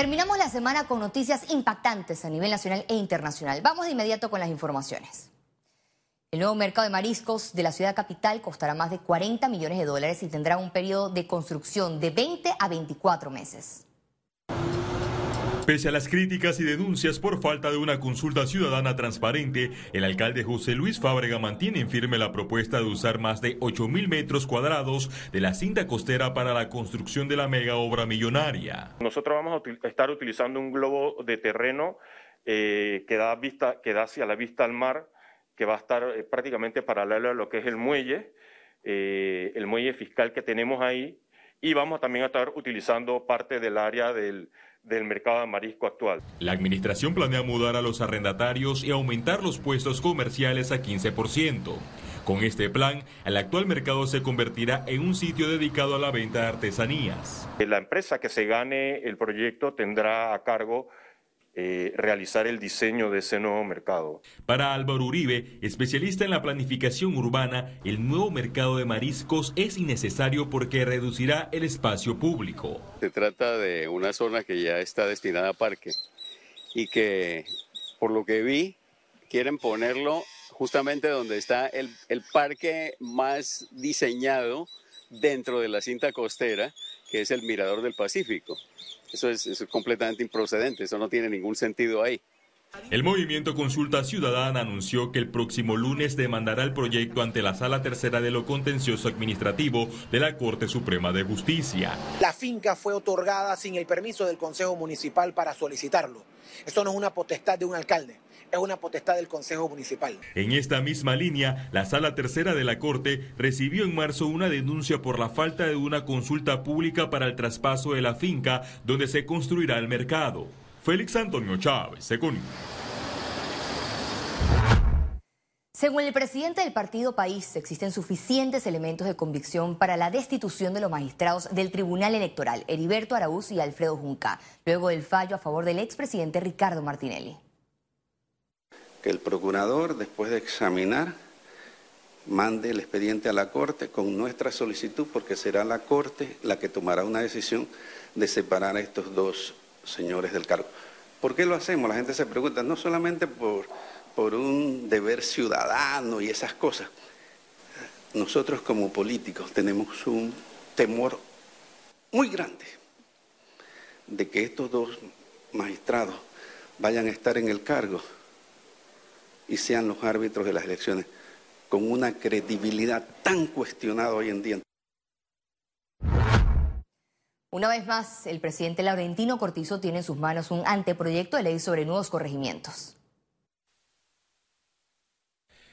Terminamos la semana con noticias impactantes a nivel nacional e internacional. Vamos de inmediato con las informaciones. El nuevo mercado de mariscos de la ciudad capital costará más de 40 millones de dólares y tendrá un periodo de construcción de 20 a 24 meses. Pese a las críticas y denuncias por falta de una consulta ciudadana transparente, el alcalde José Luis Fábrega mantiene en firme la propuesta de usar más de 8.000 metros cuadrados de la cinta costera para la construcción de la mega obra millonaria. Nosotros vamos a estar utilizando un globo de terreno eh, que, da vista, que da hacia la vista al mar, que va a estar eh, prácticamente paralelo a lo que es el muelle, eh, el muelle fiscal que tenemos ahí, y vamos también a estar utilizando parte del área del del mercado de marisco actual. La administración planea mudar a los arrendatarios y aumentar los puestos comerciales a 15%. Con este plan, el actual mercado se convertirá en un sitio dedicado a la venta de artesanías. La empresa que se gane el proyecto tendrá a cargo eh, realizar el diseño de ese nuevo mercado. Para Álvaro Uribe, especialista en la planificación urbana, el nuevo mercado de mariscos es innecesario porque reducirá el espacio público. Se trata de una zona que ya está destinada a parque y que, por lo que vi, quieren ponerlo justamente donde está el, el parque más diseñado dentro de la cinta costera, que es el Mirador del Pacífico. Eso es, completamente improcedente, eso no tiene ningún sentido ahí. El movimiento Consulta Ciudadana anunció que el próximo lunes demandará el proyecto ante la Sala Tercera de lo Contencioso Administrativo de la Corte Suprema de Justicia. La finca fue otorgada sin el permiso del Consejo Municipal para solicitarlo. Esto no es una potestad de un alcalde es una potestad del Consejo Municipal. En esta misma línea, la Sala Tercera de la Corte recibió en marzo una denuncia por la falta de una consulta pública para el traspaso de la finca donde se construirá el mercado. Félix Antonio Chávez, según. Según el presidente del partido País, existen suficientes elementos de convicción para la destitución de los magistrados del Tribunal Electoral, Heriberto Araúz y Alfredo Junca, luego del fallo a favor del expresidente Ricardo Martinelli que el procurador, después de examinar, mande el expediente a la Corte con nuestra solicitud, porque será la Corte la que tomará una decisión de separar a estos dos señores del cargo. ¿Por qué lo hacemos? La gente se pregunta, no solamente por, por un deber ciudadano y esas cosas. Nosotros como políticos tenemos un temor muy grande de que estos dos magistrados vayan a estar en el cargo y sean los árbitros de las elecciones con una credibilidad tan cuestionada hoy en día. Una vez más, el presidente Laurentino Cortizo tiene en sus manos un anteproyecto de ley sobre nuevos corregimientos.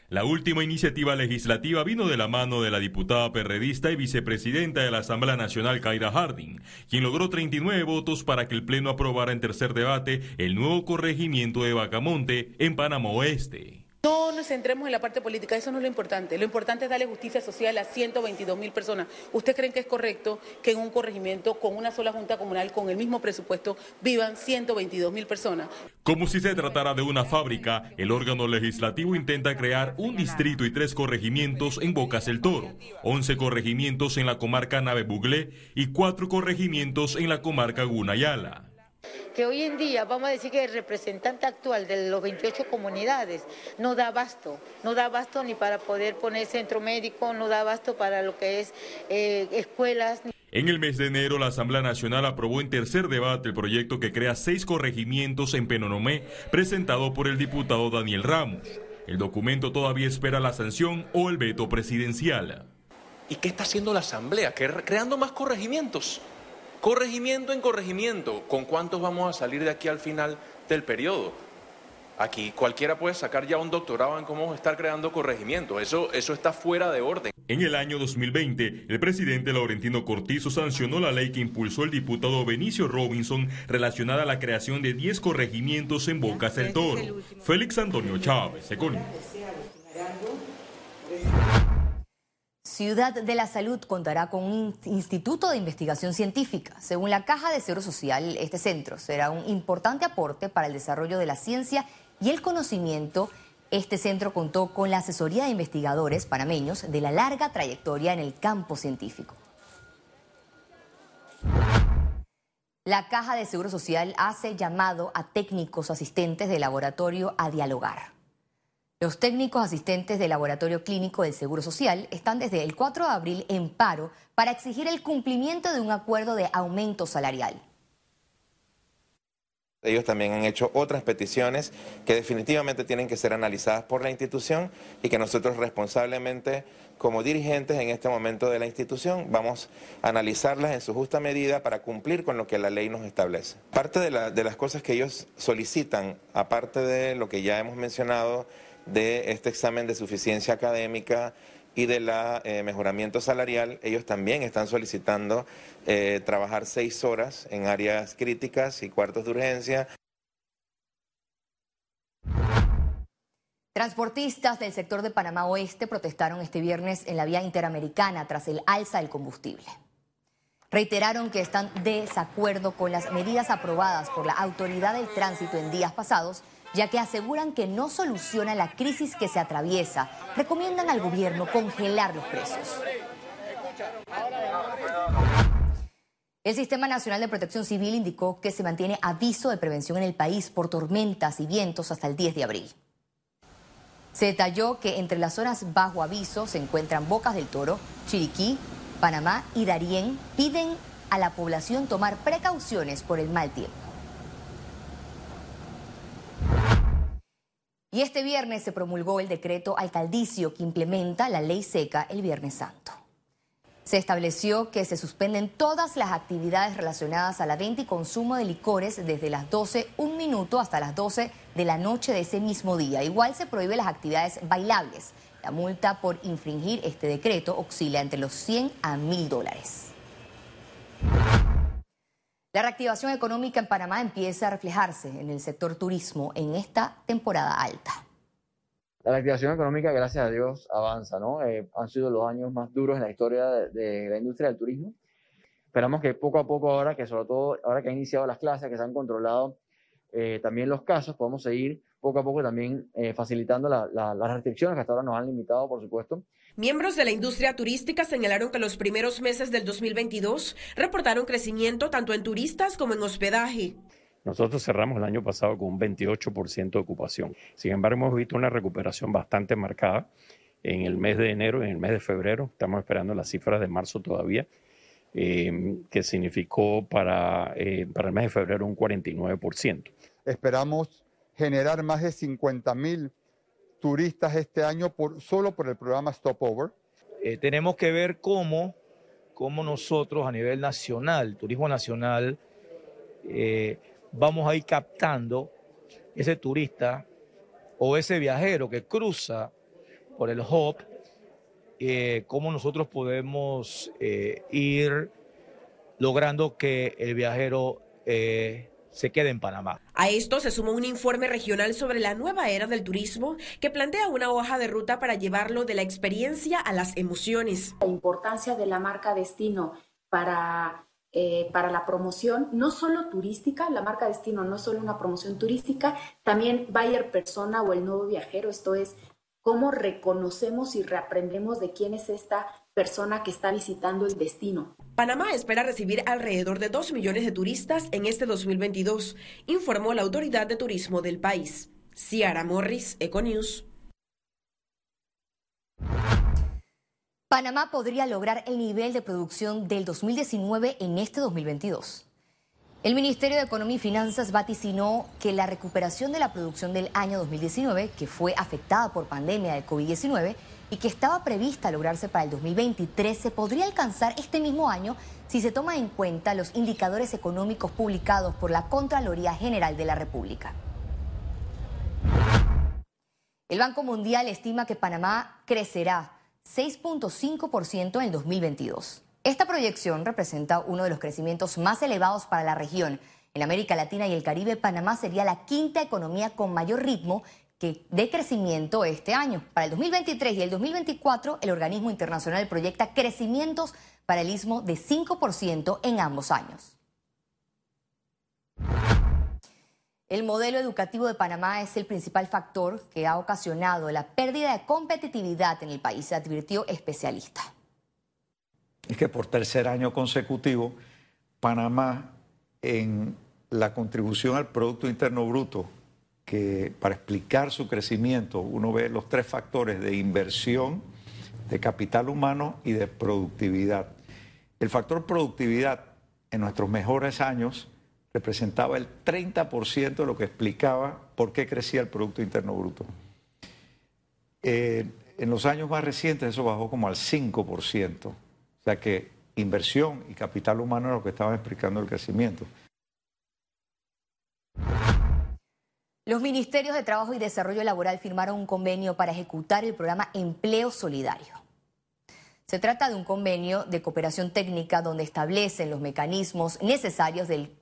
La última iniciativa legislativa vino de la mano de la diputada perredista y vicepresidenta de la Asamblea Nacional, Kaira Harding, quien logró 39 votos para que el Pleno aprobara en tercer debate el nuevo corregimiento de Bacamonte en Panamá Oeste. No nos centremos en la parte política, eso no es lo importante. Lo importante es darle justicia social a 122 mil personas. ¿Usted creen que es correcto que en un corregimiento con una sola junta comunal, con el mismo presupuesto, vivan 122 mil personas? Como si se tratara de una fábrica, el órgano legislativo intenta crear un distrito y tres corregimientos en Bocas del Toro, 11 corregimientos en la comarca Nave Buglé y cuatro corregimientos en la comarca Gunayala que hoy en día, vamos a decir que el representante actual de los 28 comunidades no da abasto, no da abasto ni para poder poner centro médico, no da abasto para lo que es eh, escuelas. En el mes de enero, la Asamblea Nacional aprobó en tercer debate el proyecto que crea seis corregimientos en Penonomé, presentado por el diputado Daniel Ramos. El documento todavía espera la sanción o el veto presidencial. ¿Y qué está haciendo la Asamblea? Creando más corregimientos. Corregimiento en corregimiento, ¿con cuántos vamos a salir de aquí al final del periodo? Aquí cualquiera puede sacar ya un doctorado en cómo estar creando corregimiento. Eso, eso está fuera de orden. En el año 2020, el presidente Laurentino Cortizo sancionó la ley que impulsó el diputado Benicio Robinson relacionada a la creación de 10 corregimientos en Bocas del Toro. Félix Antonio Chávez, Econi. Ciudad de la Salud contará con un instituto de investigación científica. Según la Caja de Seguro Social, este centro será un importante aporte para el desarrollo de la ciencia y el conocimiento. Este centro contó con la asesoría de investigadores panameños de la larga trayectoria en el campo científico. La Caja de Seguro Social hace llamado a técnicos asistentes de laboratorio a dialogar. Los técnicos asistentes del Laboratorio Clínico del Seguro Social están desde el 4 de abril en paro para exigir el cumplimiento de un acuerdo de aumento salarial. Ellos también han hecho otras peticiones que definitivamente tienen que ser analizadas por la institución y que nosotros responsablemente, como dirigentes en este momento de la institución, vamos a analizarlas en su justa medida para cumplir con lo que la ley nos establece. Parte de, las cosas que ellos solicitan, aparte de lo que ya hemos mencionado, de este examen de suficiencia académica, y del eh, mejoramiento salarial, ellos también están solicitando eh, trabajar seis horas en áreas críticas y cuartos de urgencia. Transportistas del sector de Panamá Oeste protestaron este viernes en la vía interamericana tras el alza del combustible. Reiteraron que están desacuerdo con las medidas aprobadas por la Autoridad del Tránsito en días pasados ya que aseguran que no soluciona la crisis que se atraviesa. Recomiendan al gobierno congelar los precios. El Sistema Nacional de Protección Civil indicó que se mantiene aviso de prevención en el país por tormentas y vientos hasta el 10 de abril. Se detalló que entre las zonas bajo aviso se encuentran Bocas del Toro, Chiriquí, Panamá y Darién. Piden a la población tomar precauciones por el mal tiempo. Y este viernes se promulgó el decreto alcaldicio que implementa la ley seca el Viernes Santo. Se estableció que se suspenden todas las actividades relacionadas a la venta y consumo de licores desde las 12, un minuto hasta las 12 de la noche de ese mismo día. Igual se prohíbe las actividades bailables. La multa por infringir este decreto oscila entre los 100 a 1000 dólares. La reactivación económica en Panamá empieza a reflejarse en el sector turismo en esta temporada alta. La reactivación económica, gracias a Dios, avanza, ¿no? Eh, han sido los años más duros en la historia de, la industria del turismo. Esperamos que poco a poco ahora, que sobre todo ahora que han iniciado las clases, que se han controlado eh, también los casos, podemos seguir poco a poco también eh, facilitando las restricciones que hasta ahora nos han limitado, por supuesto, Miembros de la industria turística señalaron que los primeros meses del 2022 reportaron crecimiento tanto en turistas como en hospedaje. Nosotros cerramos el año pasado con un 28% de ocupación. Sin embargo, hemos visto una recuperación bastante marcada en el mes de enero y en el mes de febrero. Estamos esperando las cifras de marzo todavía, eh, que significó para, eh, para el mes de febrero un 49%. Esperamos generar más de 50 mil turistas este año por, solo por el programa Stopover. Eh, tenemos que ver cómo, cómo nosotros a nivel nacional, turismo nacional, eh, vamos a ir captando ese turista o ese viajero que cruza por el hub, eh, cómo nosotros podemos ir logrando que el viajero se quede en Panamá. A esto se sumó un informe regional sobre la nueva era del turismo que plantea una hoja de ruta para llevarlo de la experiencia a las emociones. La importancia de la marca destino para, eh, para la promoción, no solo turística, la marca destino no solo una promoción turística, también buyer persona o el nuevo viajero, esto es cómo reconocemos y reaprendemos de quién es esta persona que está visitando el destino. Panamá espera recibir alrededor de 2 millones de turistas en este 2022, informó la autoridad de turismo del país. Ciara Morris, Econews. Panamá podría lograr el nivel de producción del 2019 en este 2022. El Ministerio de Economía y Finanzas vaticinó que la recuperación de la producción del año 2019, que fue afectada por pandemia de COVID-19, y que estaba prevista lograrse para el 2023 se podría alcanzar este mismo año si se toma en cuenta los indicadores económicos publicados por la Contraloría General de la República. El Banco Mundial estima que Panamá crecerá 6.5% en el 2022. Esta proyección representa uno de los crecimientos más elevados para la región. En América Latina y el Caribe, Panamá sería la quinta economía con mayor ritmo que de crecimiento este año. Para el 2023 y el 2024, el organismo internacional proyecta crecimientos para el istmo de 5% en ambos años. El modelo educativo de Panamá es el principal factor que ha ocasionado la pérdida de competitividad en el país, advirtió especialista. Es que por tercer año consecutivo, Panamá en la contribución al Producto Interno Bruto, que para explicar su crecimiento uno ve los tres factores de inversión, de capital humano y de productividad. El factor productividad en nuestros mejores años representaba el 30% de lo que explicaba por qué crecía el Producto Interno Bruto. Eh, en los años más recientes eso bajó como al 5%. O sea que inversión y capital humano es lo que estaban explicando el crecimiento. Los ministerios de Trabajo y Desarrollo Laboral firmaron un convenio para ejecutar el programa Empleo Solidario. Se trata de un convenio de cooperación técnica donde establecen los mecanismos necesarios del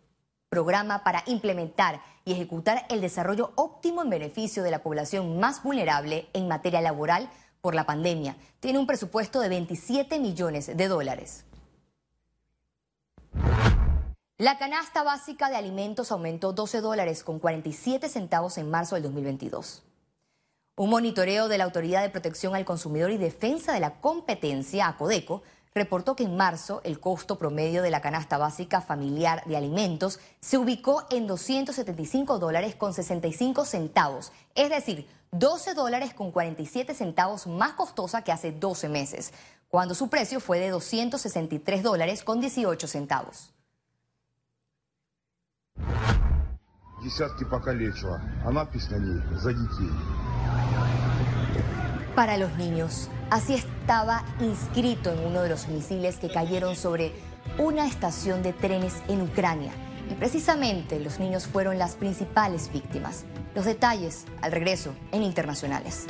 programa para implementar y ejecutar el desarrollo óptimo en beneficio de la población más vulnerable en materia laboral por la pandemia. Tiene un presupuesto de 27 millones de dólares. La canasta básica de alimentos aumentó 12 dólares con 47 centavos en marzo del 2022. Un monitoreo de la Autoridad de Protección al Consumidor y Defensa de la Competencia, ACODECO, reportó que en marzo el costo promedio de la canasta básica familiar de alimentos se ubicó en 275 dólares con 65 centavos, es decir, 12 dólares con 47 centavos más costosa que hace 12 meses, cuando su precio fue de 263 dólares con 18 centavos. Para los niños, así estaba inscrito en uno de los misiles que cayeron sobre una estación de trenes en Ucrania. Y precisamente los niños fueron las principales víctimas. Los detalles al regreso en Internacionales.